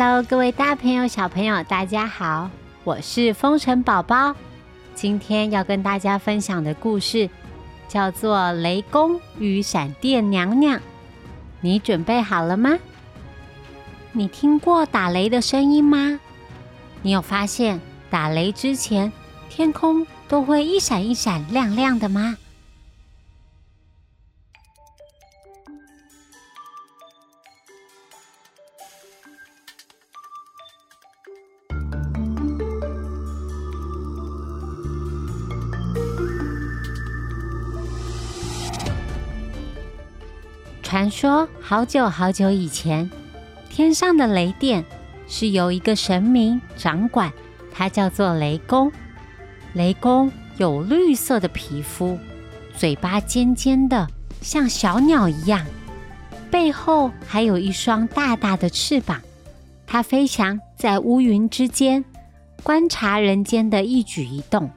Hello，各位大朋友、小朋友，大家好，我是风尘宝宝。今天要跟大家分享的故事叫做《雷公与闪电娘娘》。你准备好了吗？你听过打雷的声音吗？你有发现打雷之前天空都会一闪一闪亮亮的吗？传说好久好久以前，天上的雷电是由一个神明掌管，他叫做雷公。雷公有绿色的皮肤，嘴巴尖尖的，像小鸟一样，背后还有一双大大的翅膀。他飞翔在乌云之间，观察人间的一举一动。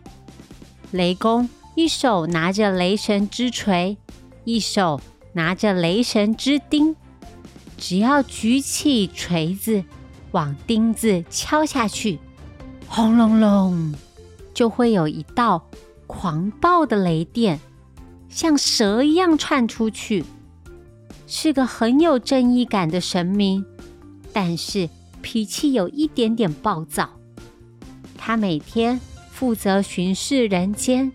雷公一手拿着雷神之锤，一手。拿着雷神之钉，只要举起锤子往钉子敲下去，轰隆隆，就会有一道狂暴的雷电，像蛇一样窜出去。是个很有正义感的神明，但是脾气有一点点暴躁。他每天负责巡视人间，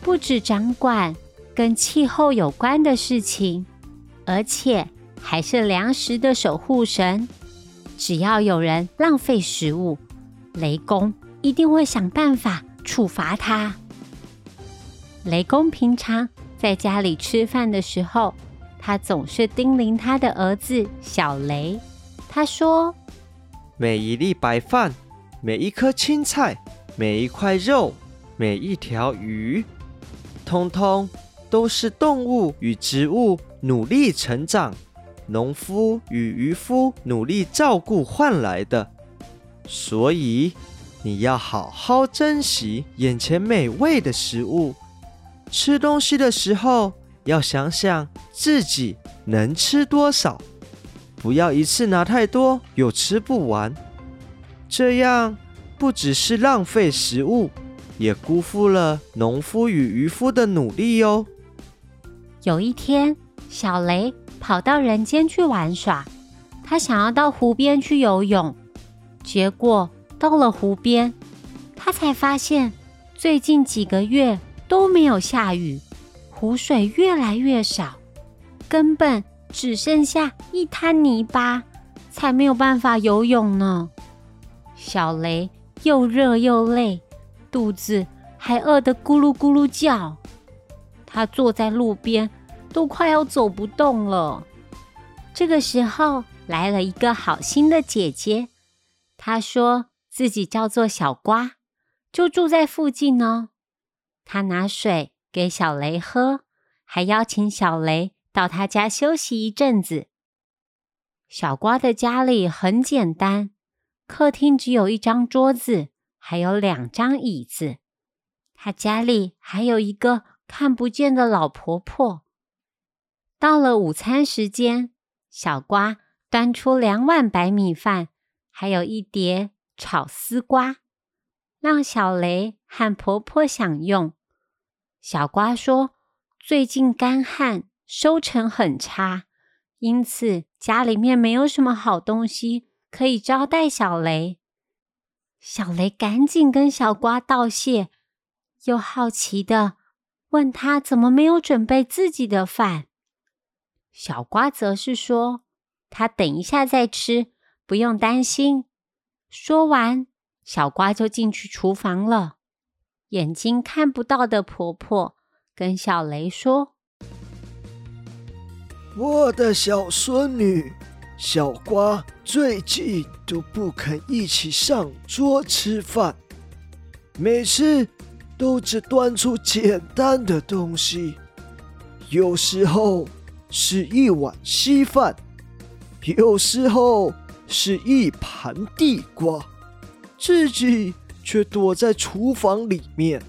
不止掌管。跟气候有关的事情，而且还是粮食的守护神。只要有人浪费食物，雷公一定会想办法处罚他。雷公平常在家里吃饭的时候，他总是叮咛他的儿子小雷。他说：“每一粒白饭，每一颗青菜，每一块肉，每一条鱼，通通。”都是动物与植物努力成长，农夫与渔夫努力照顾换来的。所以，你要好好珍惜眼前美味的食物。吃东西的时候，要想想自己能吃多少，不要一次拿太多又吃不完。这样不只是浪费食物，也辜负了农夫与渔夫的努力哟。有一天，小雷跑到人间去玩耍。他想要到湖边去游泳，结果到了湖边，他才发现最近几个月都没有下雨，湖水越来越少，根本只剩下一滩泥巴，才没有办法游泳呢。小雷又热又累，肚子还饿得咕噜咕噜叫。他坐在路边。都快要走不动了。这个时候来了一个好心的姐姐，她说自己叫做小瓜，就住在附近哦。她拿水给小雷喝，还邀请小雷到她家休息一阵子。小瓜的家里很简单，客厅只有一张桌子，还有两张椅子。他家里还有一个看不见的老婆婆。到了午餐时间，小瓜端出两碗白米饭，还有一碟炒丝瓜，让小雷和婆婆享用。小瓜说：“最近干旱，收成很差，因此家里面没有什么好东西可以招待小雷。”小雷赶紧跟小瓜道谢，又好奇的问他怎么没有准备自己的饭。小瓜则是说：“他等一下再吃，不用担心。”说完，小瓜就进去厨房了。眼睛看不到的婆婆跟小雷说：“我的小孙女小瓜最近都不肯一起上桌吃饭，每次都只端出简单的东西，有时候。”是一碗稀饭，有时候是一盘地瓜，自己却躲在厨房里面。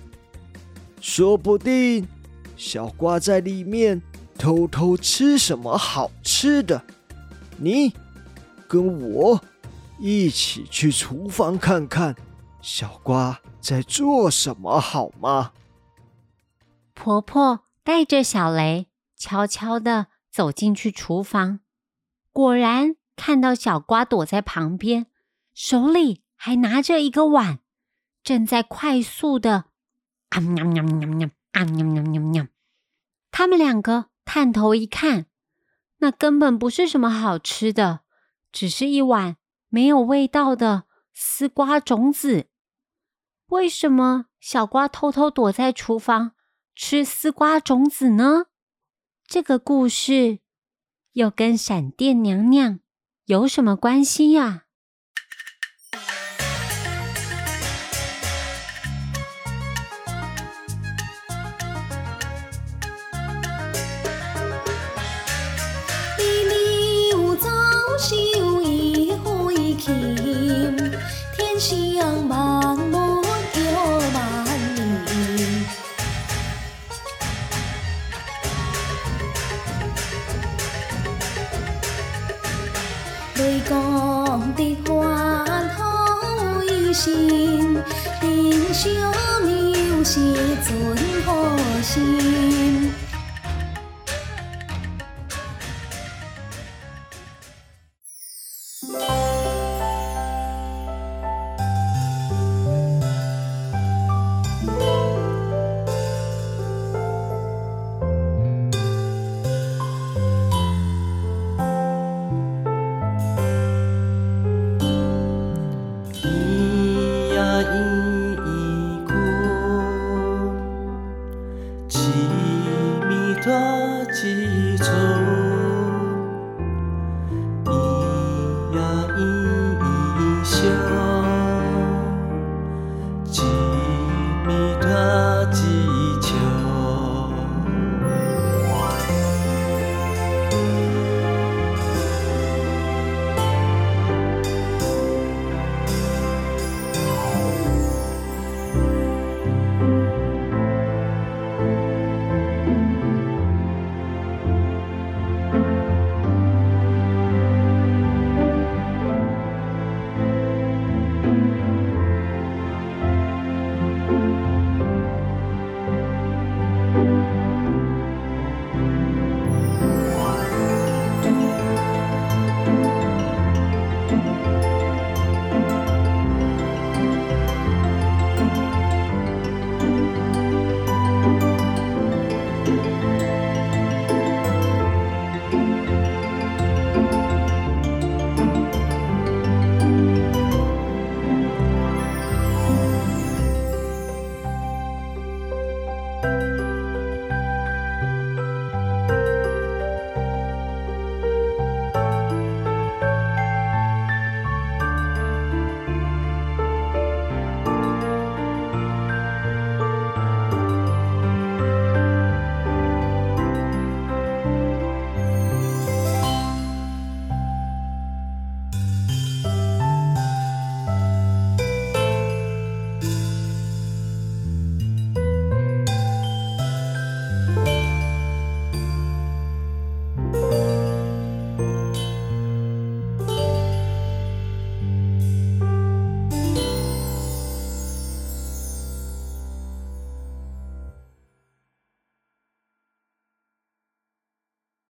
说不定小瓜在里面偷偷吃什么好吃的，你跟我一起去厨房看看小瓜在做什么，好吗？婆婆带着小雷悄悄地走进去厨房，果然看到小瓜躲在旁边，手里还拿着一个碗，正在快速的。他们两个探头一看，那根本不是什么好吃的，只是一碗没有味道的丝瓜种子。为什么小瓜偷偷躲在厨房吃丝瓜种子呢？这个故事又跟闪电娘娘有什么关系呀？to